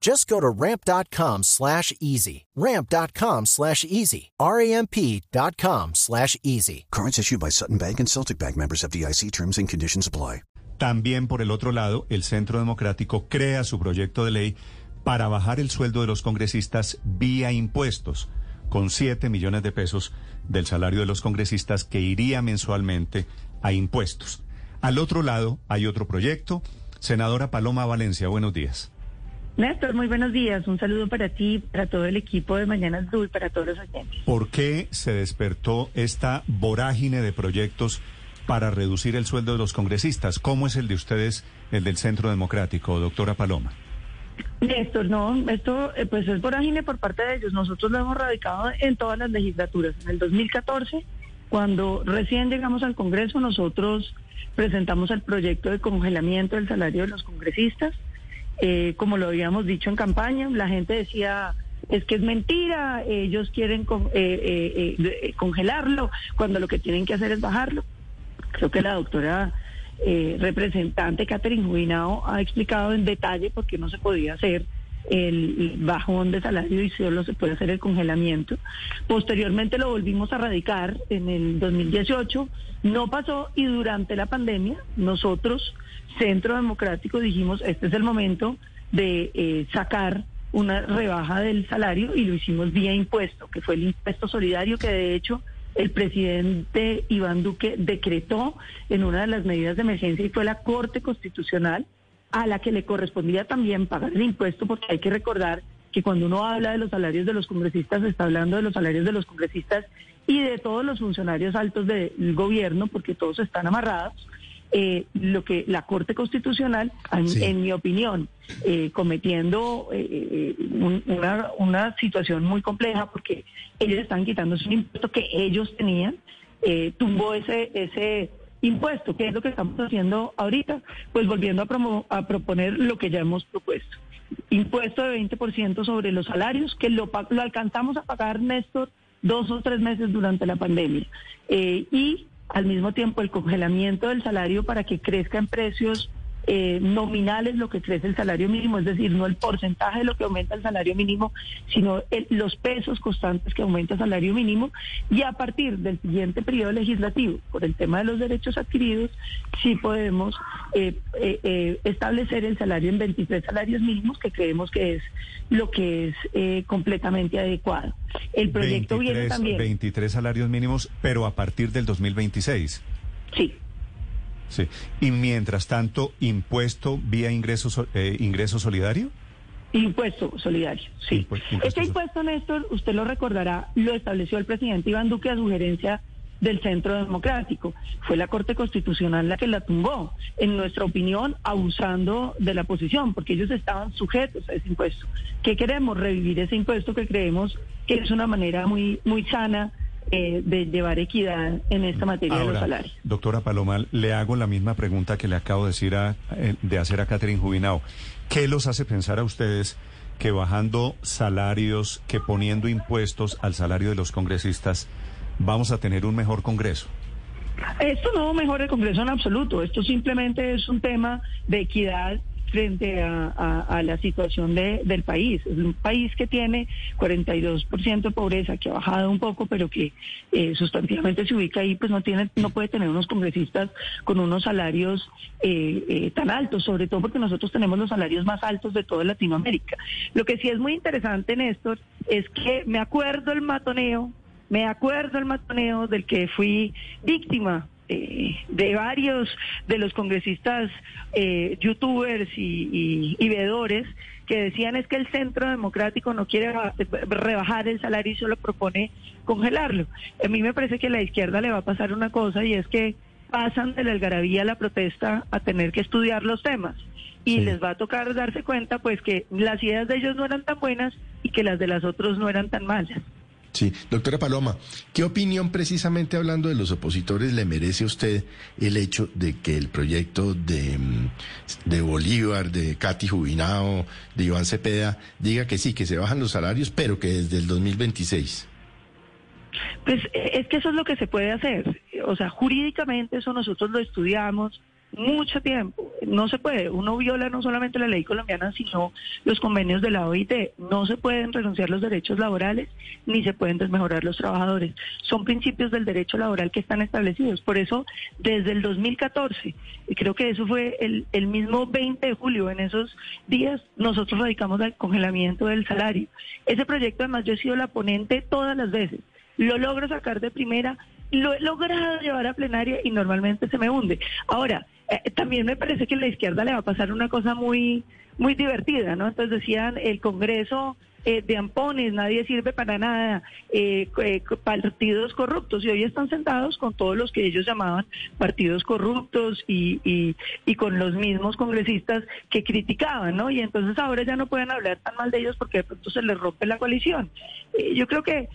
Just go to ramp.com slash easy. Ramp.com slash easy. R-A-M-P.com slash easy. Cards issued by Sutton Bank and Celtic Bank members of DIC terms and conditions apply. También por el otro lado, el Centro Democrático crea su proyecto de ley para bajar el sueldo de los congresistas vía impuestos, con 7 millones de pesos del salario de los congresistas que iría mensualmente a impuestos. Al otro lado hay otro proyecto. Senadora Paloma Valencia, buenos días. Néstor, muy buenos días. Un saludo para ti, para todo el equipo de Mañana Azul para todos los oyentes. ¿Por qué se despertó esta vorágine de proyectos para reducir el sueldo de los congresistas? ¿Cómo es el de ustedes, el del Centro Democrático, doctora Paloma? Néstor, no, esto eh, pues es vorágine por parte de ellos. Nosotros lo hemos radicado en todas las legislaturas. En el 2014, cuando recién llegamos al Congreso, nosotros presentamos el proyecto de congelamiento del salario de los congresistas. Eh, como lo habíamos dicho en campaña, la gente decía, es que es mentira, ellos quieren eh, eh, congelarlo cuando lo que tienen que hacer es bajarlo. Creo que la doctora representante Catherine Jubinao ha explicado en detalle por qué no se podía hacer el bajón de salario y solo se puede hacer el congelamiento. Posteriormente lo volvimos a radicar en el 2018, no pasó y durante la pandemia nosotros Centro Democrático dijimos, este es el momento de eh, sacar una rebaja del salario y lo hicimos vía impuesto, que fue el impuesto solidario que de hecho el presidente Iván Duque decretó en una de las medidas de emergencia y fue la Corte Constitucional a la que le correspondía también pagar el impuesto porque hay que recordar que cuando uno habla de los salarios de los congresistas está hablando de los salarios de los congresistas y de todos los funcionarios altos del gobierno porque todos están amarrados eh, lo que la Corte Constitucional, en, mi opinión, eh, cometiendo eh, una, una, situación muy compleja porque ellos están quitando un impuesto que ellos tenían, tumbó ese, ese impuesto, que es lo que estamos haciendo ahorita, pues volviendo a, a proponer lo que ya hemos propuesto. Impuesto de 20% sobre los salarios, que lo, lo alcanzamos a pagar, Néstor, dos o tres meses durante la pandemia. y al mismo tiempo el congelamiento del salario para que crezca en precios eh, nominales lo que crece el salario mínimo, es decir, no el porcentaje de lo que aumenta el salario mínimo, sino los pesos constantes que aumenta el salario mínimo. Y a partir del siguiente periodo legislativo, por el tema de los derechos adquiridos, sí podemos eh, eh, establecer el salario en 23 salarios mínimos, que creemos que es lo que es completamente adecuado. El proyecto 23, viene también. 23 salarios mínimos, pero a partir del 2026. Sí. Sí. Y mientras tanto, impuesto vía ingreso, eh, ingreso solidario. Impuesto solidario, sí. este impuesto, Néstor, usted lo recordará, lo estableció el presidente Iván Duque a sugerencia del Centro Democrático. Fue la Corte Constitucional la que la tumbó, en nuestra opinión, abusando de la posición, porque ellos estaban sujetos a ese impuesto. ¿Qué queremos? Revivir ese impuesto que creemos que es una manera muy, muy sana eh, de llevar equidad en esta materia de los salarios. Doctora Paloma, le hago la misma pregunta que le acabo de, decir a, eh, de hacer a Catherine Jubinao. ¿Qué los hace pensar a ustedes que bajando salarios, que poniendo impuestos al salario de los congresistas, vamos a tener un mejor Congreso? Esto no mejora el Congreso en absoluto. Esto simplemente es un tema de equidad frente a, la situación del país. Es un país que tiene 42% de pobreza, que ha bajado un poco, pero que eh, sustantivamente se ubica ahí, pues no tiene, no puede tener unos congresistas con unos salarios eh, eh, tan altos, sobre todo porque nosotros tenemos los salarios más altos de toda Latinoamérica. Lo que sí es muy interesante, Néstor, es que me acuerdo el matoneo, me acuerdo el matoneo del que fui víctima eh, de varios de los congresistas eh, youtubers y, y, veedores que decían es que el Centro Democrático no quiere rebajar el salario y solo propone congelarlo. A mí me parece que a la izquierda le va a pasar una cosa y es que pasan de la algarabía a la protesta a tener que estudiar los temas y les va a tocar darse cuenta pues que las ideas de ellos no eran tan buenas y que las de las otros no eran tan malas. Sí, doctora Paloma, ¿qué opinión precisamente hablando de los opositores le merece a usted el hecho de que el proyecto de, mm, de Bolívar, de Katy Jubinao, de Iván Cepeda, diga que sí, que se bajan los salarios, pero que desde el 2026? Pues eh, es que eso es lo que se puede hacer. O sea, jurídicamente eso nosotros lo estudiamos, mucho tiempo. No se puede. Uno viola no solamente la ley colombiana, sino los convenios de la OIT. No se pueden renunciar los derechos laborales ni se pueden desmejorar los trabajadores. Son principios del derecho laboral que están establecidos. Por eso, desde el 2014, y creo que eso fue el, el mismo 20 de julio, en esos días, nosotros radicamos el congelamiento del salario. Ese proyecto, además, yo he sido la ponente todas las veces. Lo logro sacar de primera, lo he logrado llevar a plenaria y normalmente se me hunde. Ahora, eh, también me parece que a la izquierda le va a pasar una cosa muy, muy divertida, ¿no? Entonces decían, el Congreso eh, de ampones, nadie sirve para nada, eh, partidos corruptos, y hoy están sentados con todos los que ellos llamaban partidos corruptos y, y, y con los mismos congresistas que criticaban, ¿no? Y entonces ahora ya no pueden hablar tan mal de ellos porque de pronto se les rompe la coalición. yo creo que,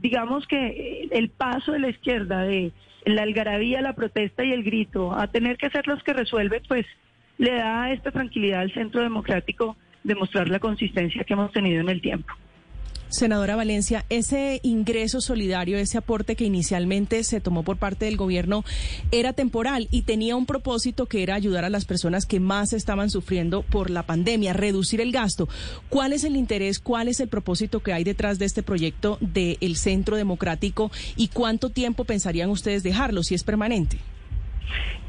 digamos que el paso de la izquierda de la algarabía, la protesta y el grito, a tener que ser los que resuelven, pues le da esta tranquilidad al Centro Democrático de mostrar la consistencia que hemos tenido en el tiempo. Senadora Valencia, ese ingreso solidario, ese aporte que inicialmente se tomó por parte del gobierno era temporal y tenía un propósito que era ayudar a las personas que más estaban sufriendo por la pandemia, reducir el gasto. ¿Cuál es el interés, cuál es el propósito que hay detrás de este proyecto del Centro Democrático y cuánto tiempo pensarían ustedes dejarlo si es permanente?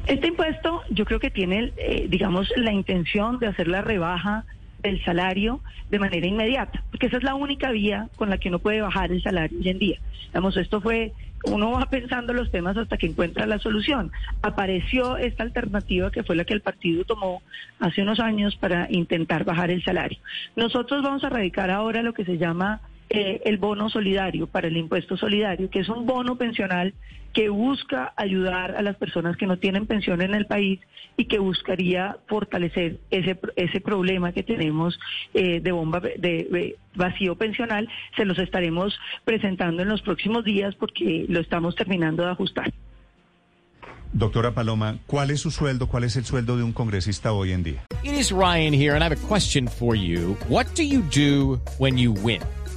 Este impuesto yo creo que tiene, eh, digamos, la intención de hacer la rebaja el salario de manera inmediata, porque esa es la única vía con la que uno puede bajar el salario hoy en día. Digamos, esto fue, uno va pensando los temas hasta que encuentra la solución. Apareció esta alternativa que fue la que el partido tomó hace unos años para intentar bajar el salario. Nosotros vamos a radicar ahora lo que se llama eh, el bono solidario para el impuesto solidario, que es un bono pensional que busca ayudar a las personas que no tienen pensión en el país y que buscaría fortalecer ese, ese problema que tenemos eh, de bomba de, vacío pensional. Se los estaremos presentando en los próximos días porque lo estamos terminando de ajustar. Doctora Paloma, ¿cuál es su sueldo? ¿Cuál es el sueldo de un congresista hoy en día? It is Ryan here and I have a question for you. What do you do when you win?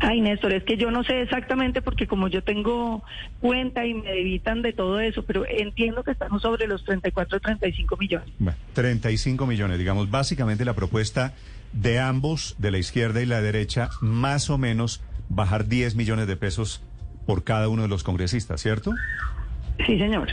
Ay, Néstor, es que yo no sé exactamente porque como yo tengo cuenta y me evitan de todo eso, pero entiendo que estamos sobre los 34, 35 millones. Bueno, 35 millones, digamos, básicamente la propuesta de ambos, de la izquierda y la derecha, más o menos bajar 10 millones de pesos por cada uno de los congresistas, ¿cierto? Sí, señor.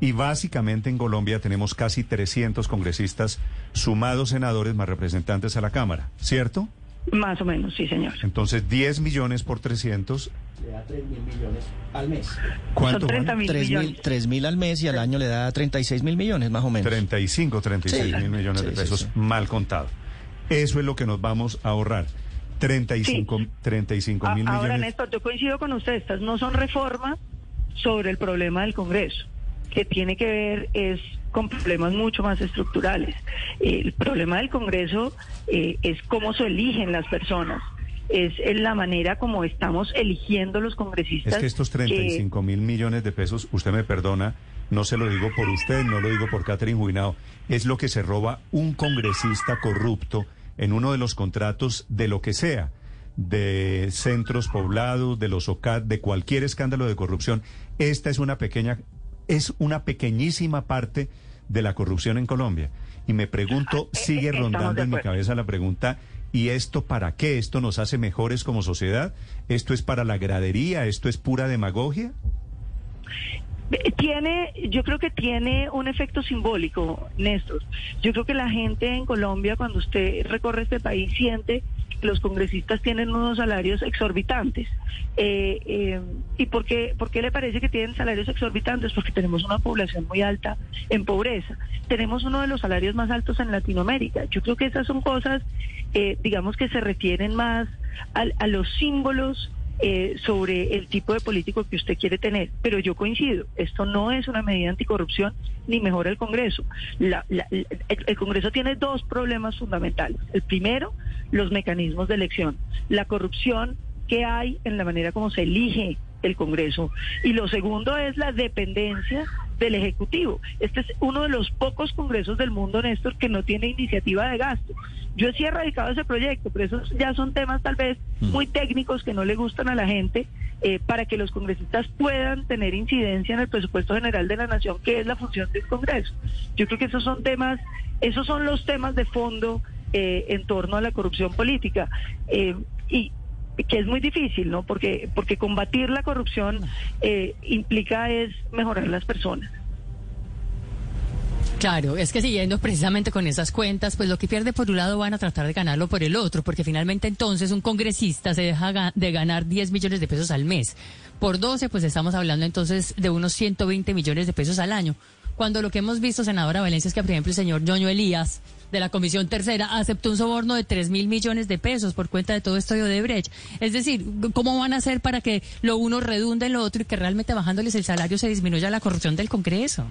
Y básicamente en Colombia tenemos casi 300 congresistas, sumados senadores más representantes a la Cámara, ¿cierto? Más o menos, sí, señor. Entonces, 10 millones por 300. Le da 3 mil millones al mes. ¿Cuánto? Son 30 mil 3 millones. 3 mil al mes y al año le da 36 mil millones, más o menos. 35, 36 Sí. mil millones de Sí, sí, pesos sí. mal contado. Eso es lo que nos vamos a ahorrar. 35, 35 A- mil Ahora, millones. Néstor, yo coincido con usted, estas no son reformas sobre el problema del Congreso, que tiene que ver es con problemas mucho más estructurales. El problema del Congreso eh, es cómo se eligen las personas, es en la manera como estamos eligiendo los congresistas. Es que estos 35 mil millones de pesos, usted me perdona, no se lo digo por usted, no lo digo por Catherine Juinao, es lo que se roba un congresista corrupto en uno de los contratos de lo que sea, de centros poblados, de los OCAT, de cualquier escándalo de corrupción. Esta es una pequeña, es una pequeñísima parte de la corrupción en Colombia. Y me pregunto, Ah, eh, sigue eh, rondando en mi cabeza la pregunta, ¿y esto para qué? ¿Esto nos hace mejores como sociedad? ¿Esto es para la gradería? ¿Esto es pura demagogia? Tiene, yo creo que tiene un efecto simbólico, Néstor. Yo creo que la gente en Colombia, cuando usted recorre este país, siente los congresistas tienen unos salarios exorbitantes. Eh, eh, ¿Y por qué, le parece que tienen salarios exorbitantes? Porque tenemos una población muy alta en pobreza. Tenemos uno de los salarios más altos en Latinoamérica. Yo creo que esas son cosas, eh, digamos, que se refieren más al- a los símbolos eh, sobre el tipo de político que usted quiere tener. Pero yo coincido, esto no es una medida anticorrupción ni mejora el Congreso. La- la- el, el Congreso tiene dos problemas fundamentales. El primero, los mecanismos de elección. La corrupción que hay en la manera como se elige el Congreso. Y lo segundo es la dependencia del Ejecutivo. Este es uno de los pocos congresos del mundo, Néstor, que no tiene iniciativa de gasto. Yo sí he radicado ese proyecto, pero esos ya son temas tal vez muy técnicos que no le gustan a la gente eh, para que los congresistas puedan tener incidencia en el presupuesto general de la nación, que es la función del Congreso. Yo creo que esos son temas, esos son los temas de fondo eh, en torno a la corrupción política. Eh, y que es muy difícil, ¿no? Porque, porque combatir la corrupción eh, implica es mejorar las personas. Claro, es que siguiendo precisamente con esas cuentas, pues lo que pierde por un lado van a tratar de ganarlo por el otro, porque finalmente entonces un congresista se deja de ganar 10 millones de pesos al mes. Por 12, pues estamos hablando entonces de unos 120 millones de pesos al año. Cuando lo que hemos visto, senadora Valencia, es que, por ejemplo, el señor Ñoño Elías, de la Comisión Tercera, aceptó un soborno de 3 mil millones de pesos por cuenta de todo esto de Odebrecht. Es decir, ¿cómo van a hacer para que lo uno redunde en lo otro y que realmente bajándoles el salario se disminuya la corrupción del Congreso?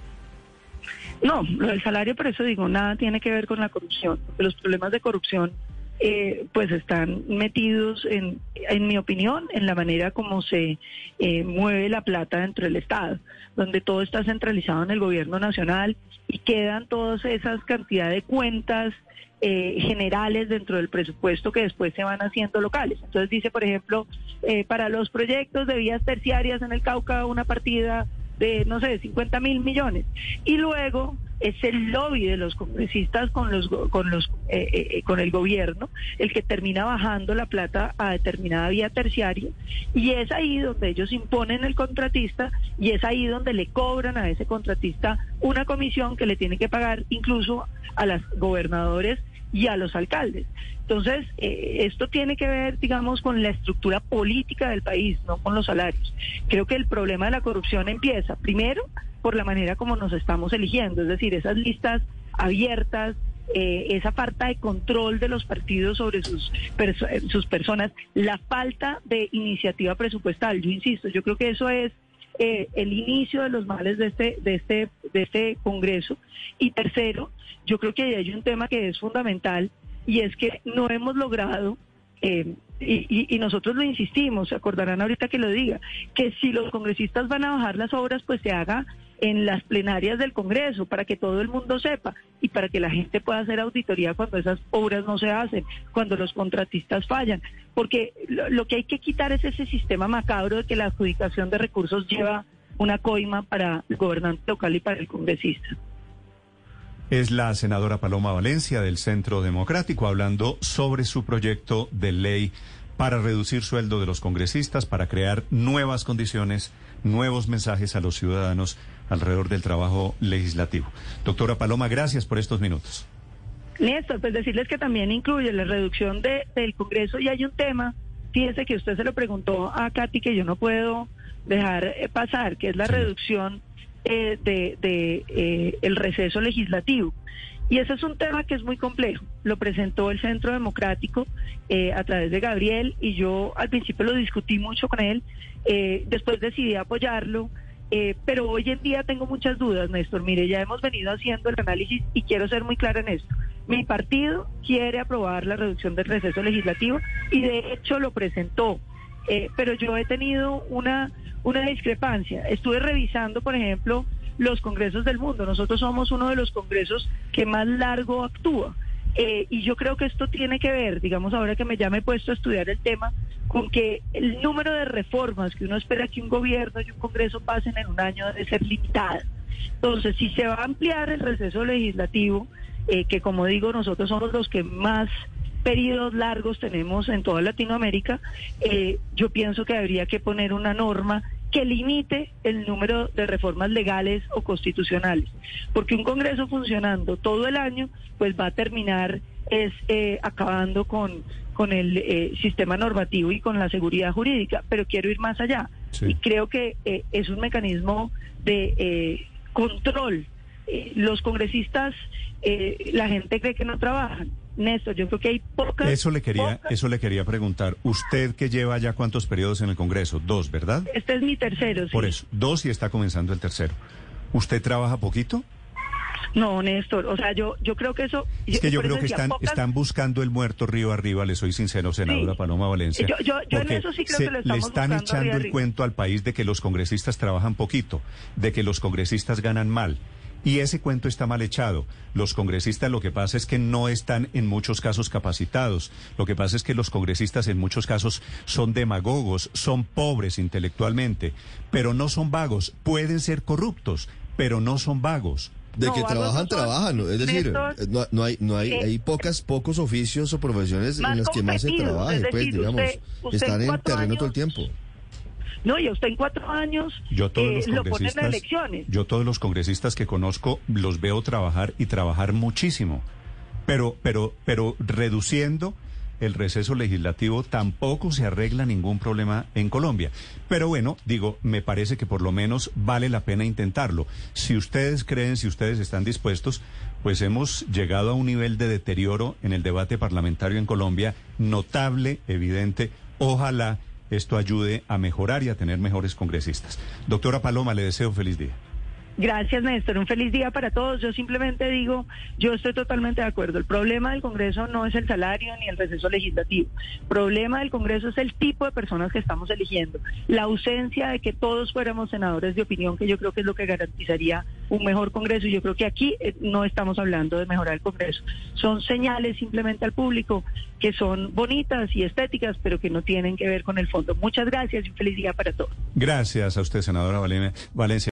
No, lo del salario, por eso digo, nada tiene que ver con la corrupción, los problemas de corrupción eh, pues están metidos, en, en mi opinión, en la manera como se eh, mueve la plata dentro del Estado, donde todo está centralizado en el gobierno nacional y quedan todas esas cantidades de cuentas eh, generales dentro del presupuesto que después se van haciendo locales. Entonces dice, por ejemplo, eh, para los proyectos de vías terciarias en el Cauca, una partida de, no sé, 50 mil millones. Y luego es el lobby de los congresistas con los con los eh, eh, con el gobierno el que termina bajando la plata a determinada vía terciaria y es ahí donde ellos imponen el contratista y es ahí donde le cobran a ese contratista una comisión que le tiene que pagar incluso a los gobernadores y a los alcaldes. Entonces, eh, esto tiene que ver, digamos, con la estructura política del país, no con los salarios. Creo que el problema de la corrupción empieza, primero, por la manera como nos estamos eligiendo, es decir, esas listas abiertas, eh, esa falta de control de los partidos sobre sus, sus personas, la falta de iniciativa presupuestal. Yo insisto, yo creo que eso es eh, el inicio de los males de este, de este, de este Congreso. Y tercero, yo creo que hay un tema que es fundamental y es que no hemos logrado, eh, y, y- y nosotros lo insistimos, acordarán ahorita que lo diga, que si los congresistas van a bajar las obras, pues se haga en las plenarias del Congreso para que todo el mundo sepa y para que la gente pueda hacer auditoría cuando esas obras no se hacen, cuando los contratistas fallan, porque lo, que hay que quitar es ese sistema macabro de que la adjudicación de recursos lleva una coima para el gobernante local y para el congresista. Es la senadora Paloma Valencia del Centro Democrático hablando sobre su proyecto de ley para reducir sueldo de los congresistas, para crear nuevas condiciones, nuevos mensajes a los ciudadanos alrededor del trabajo legislativo. Doctora Paloma, gracias por estos minutos. Néstor, pues decirles que también incluye la reducción de, del Congreso y hay un tema, fíjese que usted se lo preguntó a Katy que yo no puedo dejar eh, pasar, que es la reducción eh, de, de, eh, el receso legislativo. Y ese es un tema que es muy complejo. Lo presentó el Centro Democrático eh, a través de Gabriel y yo al principio lo discutí mucho con él. eh, después decidí apoyarlo. Eh, pero hoy en día tengo muchas dudas, Néstor. Mire, ya hemos venido haciendo el análisis y quiero ser muy clara en esto. Mi partido quiere aprobar la reducción del receso legislativo y de hecho lo presentó. Eh, pero yo he tenido una, una discrepancia. Estuve revisando, por ejemplo, los congresos del mundo. Nosotros somos uno de los congresos que más largo actúa. Eh, y yo creo que esto tiene que ver, digamos, ahora que me ya me he puesto a estudiar el tema, con que el número de reformas que uno espera que un gobierno y un congreso pasen en un año debe ser limitada. Entonces, si se va a ampliar el receso legislativo, eh, que como digo, nosotros somos los que más periodos largos tenemos en toda Latinoamérica, eh, yo pienso que habría que poner una norma que limite el número de reformas legales o constitucionales, porque un Congreso funcionando todo el año, pues va a terminar es eh, acabando con, con el eh, sistema normativo y con la seguridad jurídica, pero quiero ir más allá. Sí. Y creo que eh, es un mecanismo de eh, control. Eh, los congresistas, eh, la gente cree que no trabajan. Néstor, yo creo que hay pocas... Eso le quería, pocas- eso le quería preguntar. Usted que lleva ya cuántos periodos en el Congreso, dos, ¿verdad? Este es mi tercero, sí. Por eso, dos y está comenzando el tercero. ¿Usted trabaja poquito? No, Néstor, o sea, yo, yo creo que eso... Es que yo creo que están, pocas- están buscando el muerto río arriba, le soy sincero, senadora Sí. Paloma Valencia. Yo- yo- yo en eso sí creo se- que lo le estamos están buscando echando el arriba. cuento al país de que los congresistas trabajan poquito, de que los congresistas ganan mal. Y ese cuento está mal echado. Los congresistas lo que pasa es que no están en muchos casos capacitados. Lo que pasa es que los congresistas en muchos casos son demagogos, son pobres intelectualmente, pero no son vagos. Pueden ser corruptos, pero no son vagos. De No, que trabajan, trabajan. Es decir, eh, no, no hay, no hay, eh, hay pocas, pocos oficios o profesiones en las que más se trabaje, es pues, digamos. usted- usted están en terreno todo el tiempo. No, y a usted en cuatro años Yo todos eh, los lo ponen en congresistas, elecciones. yo todos los congresistas que conozco los veo trabajar y trabajar muchísimo, pero, pero, pero reduciendo el receso legislativo tampoco se arregla ningún problema en Colombia. Pero bueno, digo, me parece que por lo menos vale la pena intentarlo. Si ustedes creen, si ustedes están dispuestos, pues hemos llegado a un nivel de deterioro en el debate parlamentario en Colombia notable, evidente. Ojalá esto ayude a mejorar y a tener mejores congresistas. Doctora Paloma, le deseo feliz día. Gracias, Néstor. Un feliz día para todos. Yo simplemente digo, yo estoy totalmente de acuerdo. El problema del Congreso no es el salario ni el receso legislativo. El problema del Congreso es el tipo de personas que estamos eligiendo. La ausencia de que todos fuéramos senadores de opinión, que yo creo que es lo que garantizaría un mejor Congreso. Yo creo que aquí eh, no estamos hablando de mejorar el Congreso. Son señales simplemente al público que son bonitas y estéticas, pero que no tienen que ver con el fondo. Muchas gracias y un feliz día para todos. Gracias a usted, senadora Valen- Valencia.